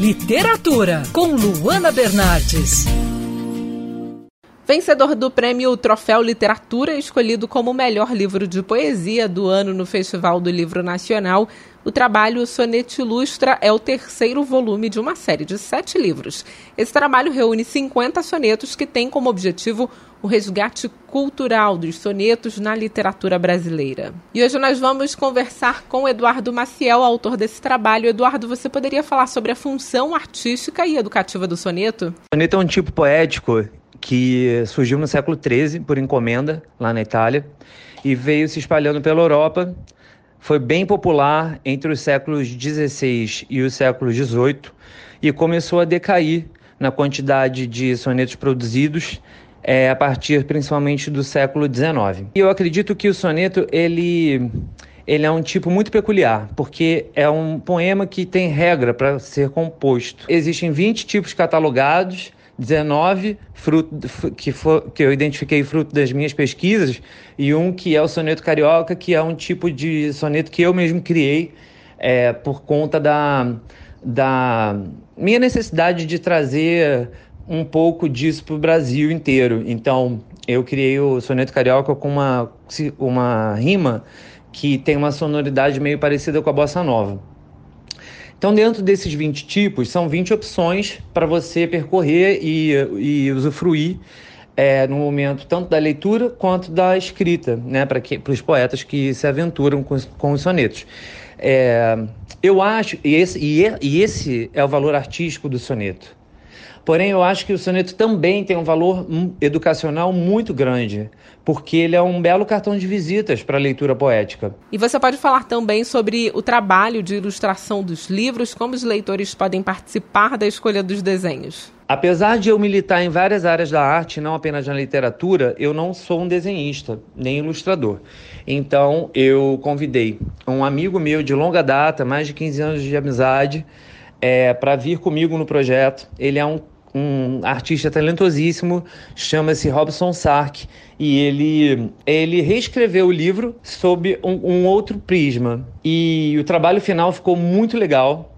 Literatura, com Luana Bernardes. Vencedor do prêmio Troféu Literatura, escolhido como melhor livro de poesia do ano no Festival do Livro Nacional, o trabalho Sonete Ilustra é o terceiro volume de uma série de sete livros. Esse trabalho reúne 50 sonetos que tem como objetivo o resgate cultural dos sonetos na literatura brasileira. E hoje nós vamos conversar com Eduardo Maciel, autor desse trabalho. Eduardo, você poderia falar sobre a função artística e educativa do soneto? O soneto é um tipo poético que surgiu no século XIII por encomenda lá na Itália e veio se espalhando pela Europa. Foi bem popular entre os séculos XVI e o século XVIII e começou a decair na quantidade de sonetos produzidos é, a partir principalmente do século XIX. E eu acredito que o soneto ele ele é um tipo muito peculiar, porque é um poema que tem regra para ser composto. Existem 20 tipos catalogados 19 fruto, que, for, que eu identifiquei fruto das minhas pesquisas e um que é o soneto carioca, que é um tipo de soneto que eu mesmo criei é, por conta da, da minha necessidade de trazer um pouco disso para o Brasil inteiro. Então, eu criei o soneto carioca com uma, uma rima que tem uma sonoridade meio parecida com a bossa nova. Então, dentro desses 20 tipos, são 20 opções para você percorrer e, e usufruir é, no momento tanto da leitura quanto da escrita, né, para os poetas que se aventuram com, com os sonetos. É, eu acho, e esse, e esse é o valor artístico do soneto. Porém, eu acho que o soneto também tem um valor educacional muito grande, porque ele é um belo cartão de visitas para a leitura poética. E você pode falar também sobre o trabalho de ilustração dos livros, como os leitores podem participar da escolha dos desenhos. Apesar de eu militar em várias áreas da arte, não apenas na literatura, eu não sou um desenhista, nem ilustrador. Então, eu convidei um amigo meu de longa data, mais de 15 anos de amizade, é, para vir comigo no projeto. Ele é um um artista talentosíssimo, chama-se Robson Sark, e ele, ele reescreveu o livro sob um, um, outro prisma. E o trabalho final ficou muito legal.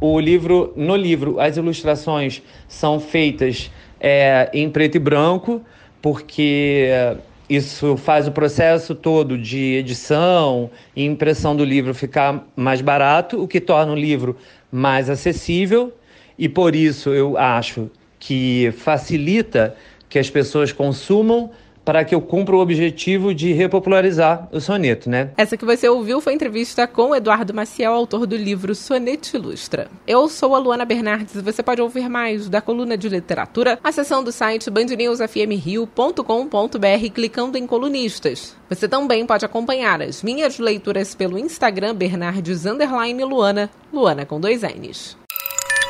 O livro, no livro, as ilustrações são feitas é, em preto e branco, porque isso faz o processo todo de edição e impressão do livro ficar mais barato, o que torna o livro mais acessível e por isso eu acho que facilita que as pessoas consumam para que eu cumpra o objetivo de repopularizar o soneto, né? Essa que você ouviu foi entrevista com Eduardo Maciel, autor do livro Soneto Ilustra. Eu sou a Luana Bernardes e você pode ouvir mais da coluna de literatura acessando o site bandnewsfmrio.com.br clicando em colunistas. Você também pode acompanhar as minhas leituras pelo Instagram Bernardes Luana, Luana com dois N's.